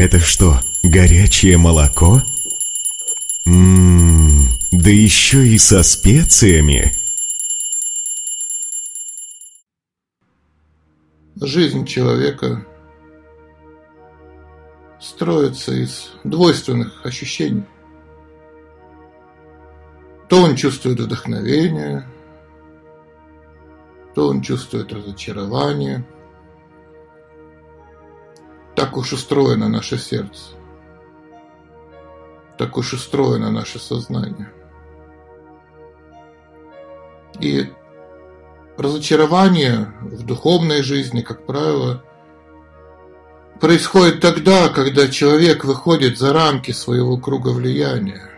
Это что, горячее молоко? Ммм, да еще и со специями. Жизнь человека строится из двойственных ощущений. То он чувствует вдохновение, то он чувствует разочарование. Так уж устроено наше сердце. Так уж устроено наше сознание. И разочарование в духовной жизни, как правило, происходит тогда, когда человек выходит за рамки своего круга влияния.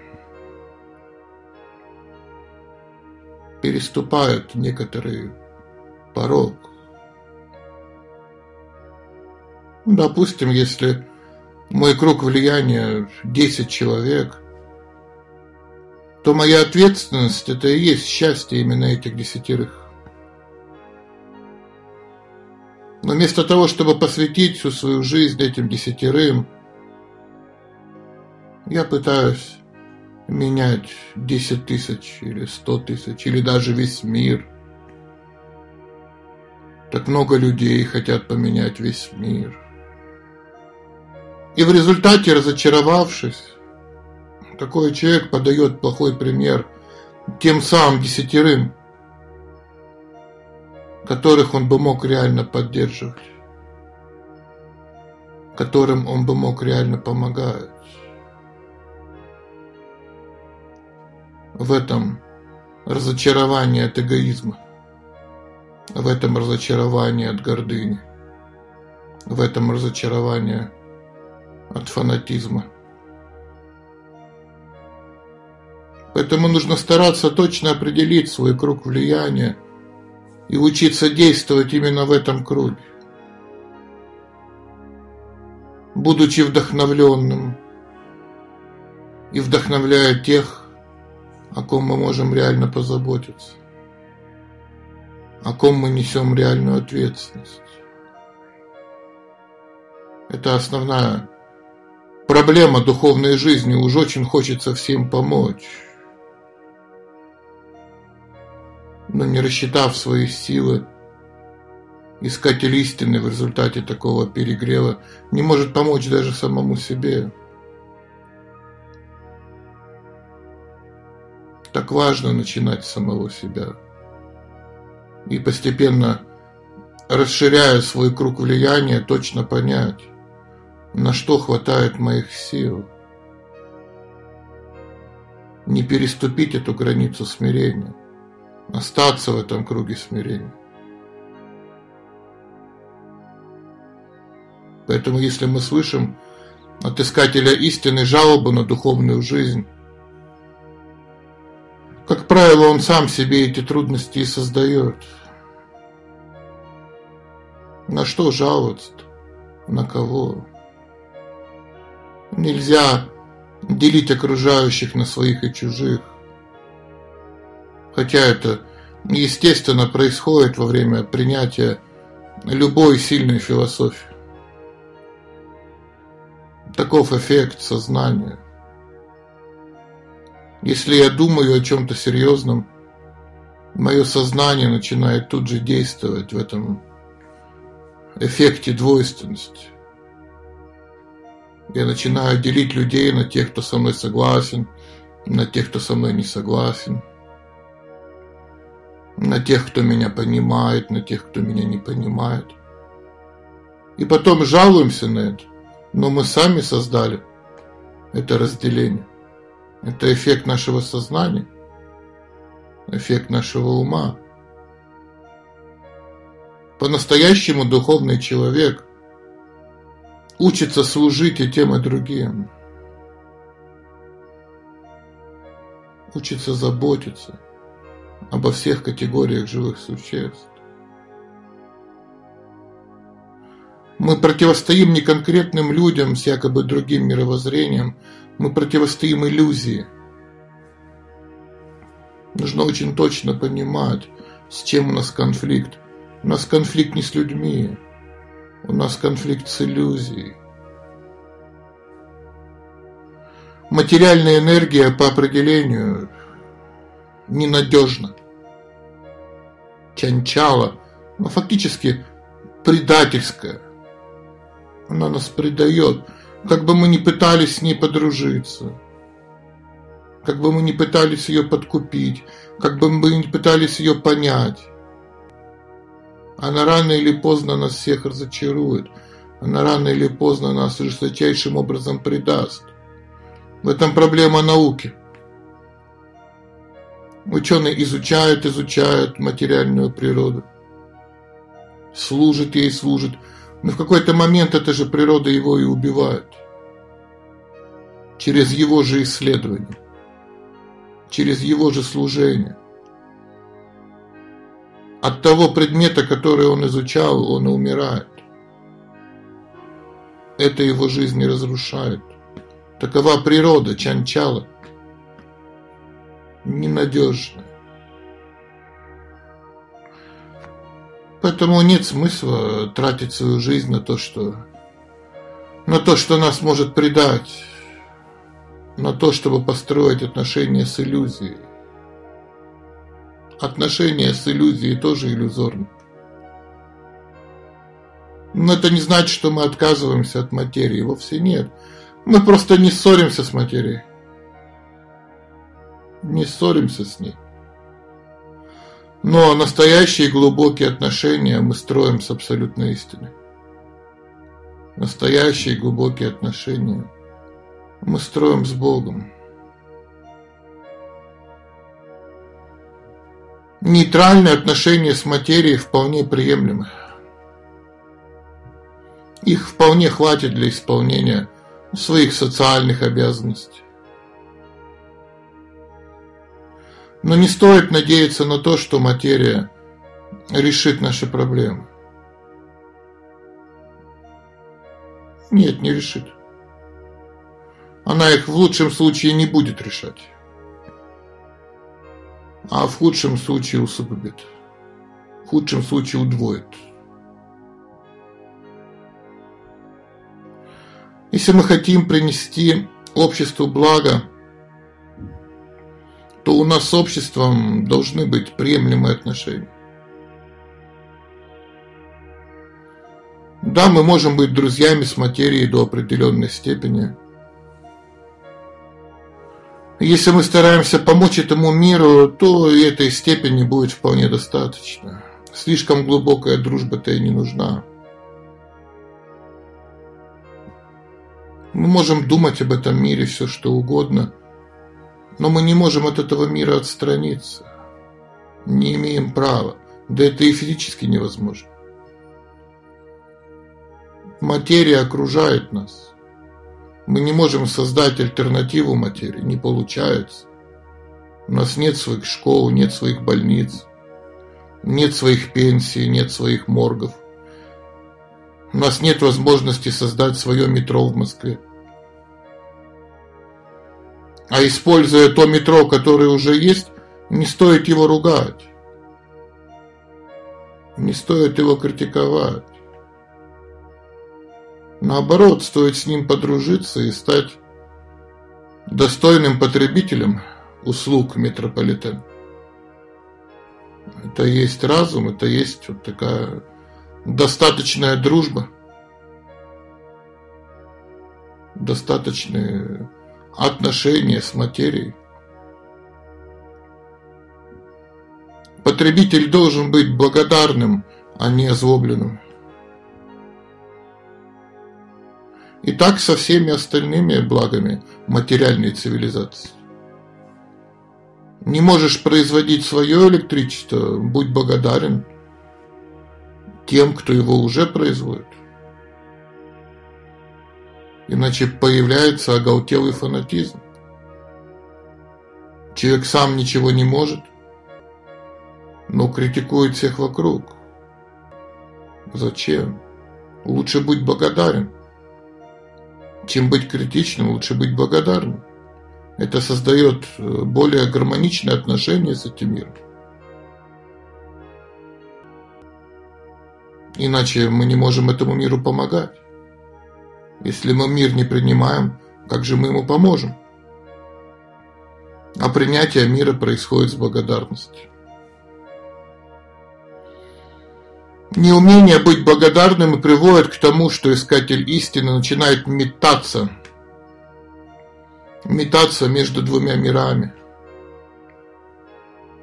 Переступает некоторые порог. Допустим, если мой круг влияния 10 человек, то моя ответственность – это и есть счастье именно этих десятерых. Но вместо того, чтобы посвятить всю свою жизнь этим десятерым, я пытаюсь менять 10 тысяч или 100 тысяч, или даже весь мир. Так много людей хотят поменять весь мир. И в результате, разочаровавшись, такой человек подает плохой пример тем самым десятерым, которых он бы мог реально поддерживать, которым он бы мог реально помогать. В этом разочарование от эгоизма – в этом разочарование от гордыни, в этом разочарование от фанатизма. Поэтому нужно стараться точно определить свой круг влияния и учиться действовать именно в этом круге. Будучи вдохновленным и вдохновляя тех, о ком мы можем реально позаботиться о ком мы несем реальную ответственность. Это основная проблема духовной жизни. Уж очень хочется всем помочь. Но не рассчитав свои силы, искатель истины в результате такого перегрева не может помочь даже самому себе. Так важно начинать с самого себя и постепенно расширяя свой круг влияния, точно понять, на что хватает моих сил. Не переступить эту границу смирения, остаться в этом круге смирения. Поэтому если мы слышим от искателя истины жалобу на духовную жизнь, как правило, он сам себе эти трудности и создает. На что жаловаться На кого? Нельзя делить окружающих на своих и чужих. Хотя это естественно происходит во время принятия любой сильной философии. Таков эффект сознания. Если я думаю о чем-то серьезном, мое сознание начинает тут же действовать в этом эффекте двойственности. Я начинаю делить людей на тех, кто со мной согласен, на тех, кто со мной не согласен, на тех, кто меня понимает, на тех, кто меня не понимает. И потом жалуемся на это, но мы сами создали это разделение. Это эффект нашего сознания, эффект нашего ума. По-настоящему духовный человек учится служить и тем, и другим. Учится заботиться обо всех категориях живых существ. Мы противостоим не конкретным людям с якобы другим мировоззрением – мы противостоим иллюзии. Нужно очень точно понимать, с чем у нас конфликт. У нас конфликт не с людьми, у нас конфликт с иллюзией. материальная энергия по определению ненадежна. Чанчала, но фактически предательская. Она нас предает, как бы мы ни пытались с ней подружиться, как бы мы ни пытались ее подкупить, как бы мы ни пытались ее понять. Она рано или поздно нас всех разочарует. Она рано или поздно нас жесточайшим образом предаст. В этом проблема науки. Ученые изучают, изучают материальную природу. Служит ей, служит. Но в какой-то момент эта же природа его и убивает. Через его же исследование. Через его же служение. От того предмета, который он изучал, он умирает. Это его жизнь не разрушает. Такова природа Чанчала. Ненадежная. Поэтому нет смысла тратить свою жизнь на то, что на то, что нас может предать, на то, чтобы построить отношения с иллюзией. Отношения с иллюзией тоже иллюзорны. Но это не значит, что мы отказываемся от материи, вовсе нет. Мы просто не ссоримся с материей. Не ссоримся с ней. Но настоящие глубокие отношения мы строим с абсолютной истиной. Настоящие глубокие отношения мы строим с Богом. Нейтральные отношения с материей вполне приемлемы. Их вполне хватит для исполнения своих социальных обязанностей. Но не стоит надеяться на то, что материя решит наши проблемы. Нет, не решит. Она их в лучшем случае не будет решать. А в худшем случае усугубит. В худшем случае удвоит. Если мы хотим принести обществу благо, то у нас с обществом должны быть приемлемые отношения. Да, мы можем быть друзьями с материей до определенной степени. Если мы стараемся помочь этому миру, то и этой степени будет вполне достаточно. Слишком глубокая дружба-то и не нужна. Мы можем думать об этом мире все что угодно – но мы не можем от этого мира отстраниться. Не имеем права. Да это и физически невозможно. Материя окружает нас. Мы не можем создать альтернативу материи, не получается. У нас нет своих школ, нет своих больниц, нет своих пенсий, нет своих моргов. У нас нет возможности создать свое метро в Москве. А используя то метро, которое уже есть, не стоит его ругать. Не стоит его критиковать. Наоборот, стоит с ним подружиться и стать достойным потребителем услуг метрополитена. Это есть разум, это есть вот такая достаточная дружба, достаточные отношения с материей. Потребитель должен быть благодарным, а не озлобленным. И так со всеми остальными благами материальной цивилизации. Не можешь производить свое электричество, будь благодарен тем, кто его уже производит. Иначе появляется оголтелый фанатизм. Человек сам ничего не может, но критикует всех вокруг. Зачем? Лучше быть благодарен. Чем быть критичным, лучше быть благодарным. Это создает э, более гармоничные отношения с этим миром. Иначе мы не можем этому миру помогать. Если мы мир не принимаем, как же мы ему поможем? А принятие мира происходит с благодарностью. Неумение быть благодарным приводит к тому, что искатель истины начинает метаться, метаться между двумя мирами,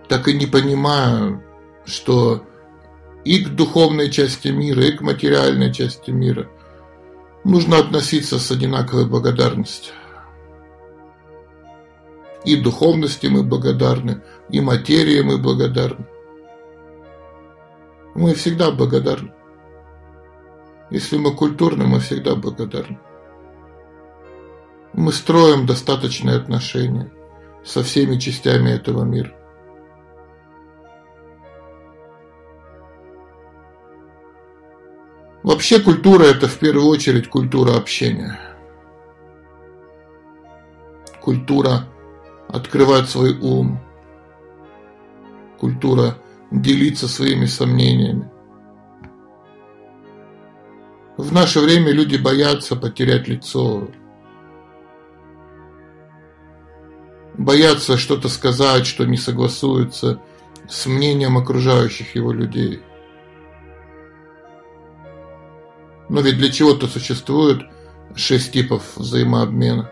так и не понимая, что и к духовной части мира, и к материальной части мира нужно относиться с одинаковой благодарностью. И духовности мы благодарны, и материи мы благодарны. Мы всегда благодарны. Если мы культурны, мы всегда благодарны. Мы строим достаточные отношения со всеми частями этого мира. Вообще культура – это в первую очередь культура общения. Культура открывать свой ум. Культура – делиться своими сомнениями. В наше время люди боятся потерять лицо, боятся что-то сказать, что не согласуется с мнением окружающих его людей. Но ведь для чего-то существует шесть типов взаимообмена,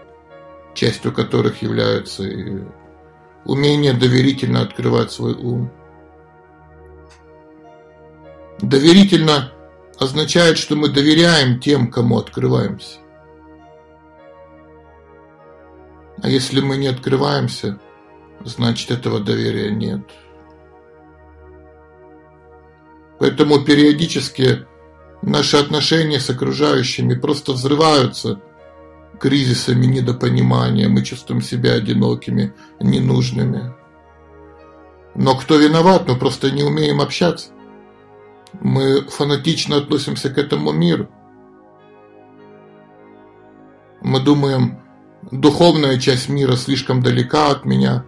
частью которых является умение доверительно открывать свой ум, Доверительно означает, что мы доверяем тем, кому открываемся. А если мы не открываемся, значит этого доверия нет. Поэтому периодически наши отношения с окружающими просто взрываются кризисами недопонимания, мы чувствуем себя одинокими, ненужными. Но кто виноват? Мы просто не умеем общаться. Мы фанатично относимся к этому миру. Мы думаем, духовная часть мира слишком далека от меня.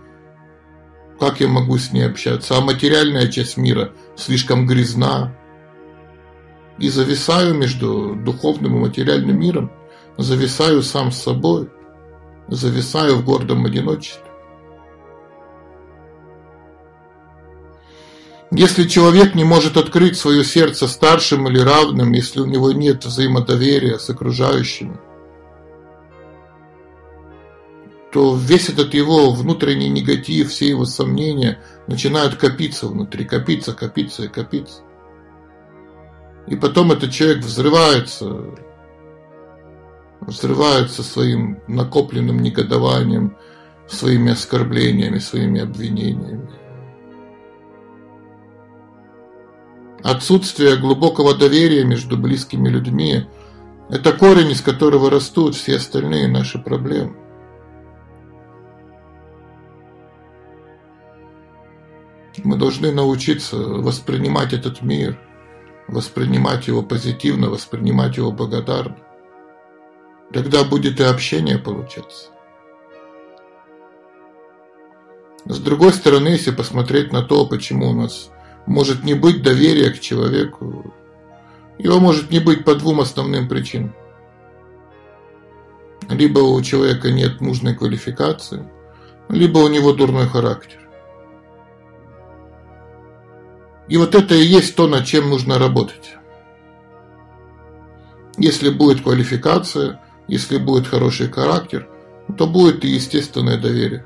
Как я могу с ней общаться? А материальная часть мира слишком грязна. И зависаю между духовным и материальным миром. Зависаю сам с собой. Зависаю в гордом одиночестве. Если человек не может открыть свое сердце старшим или равным, если у него нет взаимодоверия с окружающими, то весь этот его внутренний негатив, все его сомнения начинают копиться внутри, копиться, копиться и копиться. И потом этот человек взрывается, взрывается своим накопленным негодованием, своими оскорблениями, своими обвинениями. Отсутствие глубокого доверия между близкими людьми – это корень, из которого растут все остальные наши проблемы. Мы должны научиться воспринимать этот мир, воспринимать его позитивно, воспринимать его благодарно. Тогда будет и общение получаться. С другой стороны, если посмотреть на то, почему у нас может не быть доверия к человеку. Его может не быть по двум основным причинам. Либо у человека нет нужной квалификации, либо у него дурной характер. И вот это и есть то, над чем нужно работать. Если будет квалификация, если будет хороший характер, то будет и естественное доверие.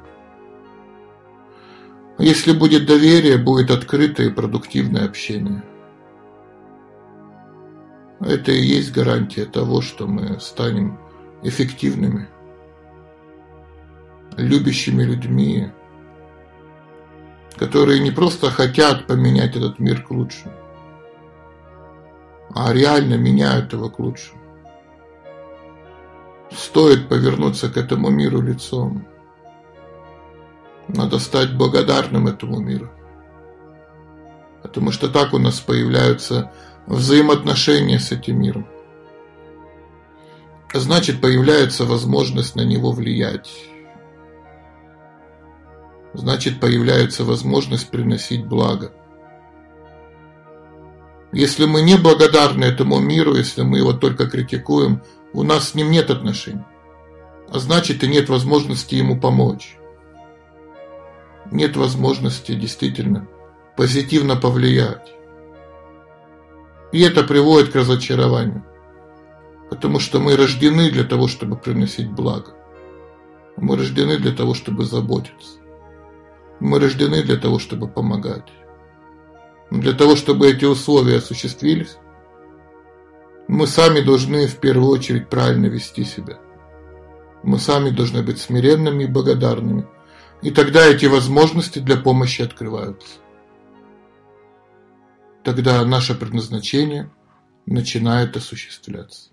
Если будет доверие, будет открытое и продуктивное общение. Это и есть гарантия того, что мы станем эффективными, любящими людьми, которые не просто хотят поменять этот мир к лучшему, а реально меняют его к лучшему. Стоит повернуться к этому миру лицом – надо стать благодарным этому миру. Потому что так у нас появляются взаимоотношения с этим миром. Значит, появляется возможность на него влиять. Значит, появляется возможность приносить благо. Если мы не благодарны этому миру, если мы его только критикуем, у нас с ним нет отношений. А значит, и нет возможности ему помочь. Нет возможности действительно позитивно повлиять. И это приводит к разочарованию. Потому что мы рождены для того, чтобы приносить благо. Мы рождены для того, чтобы заботиться. Мы рождены для того, чтобы помогать. Но для того, чтобы эти условия осуществились, мы сами должны в первую очередь правильно вести себя. Мы сами должны быть смиренными и благодарными. И тогда эти возможности для помощи открываются. Тогда наше предназначение начинает осуществляться.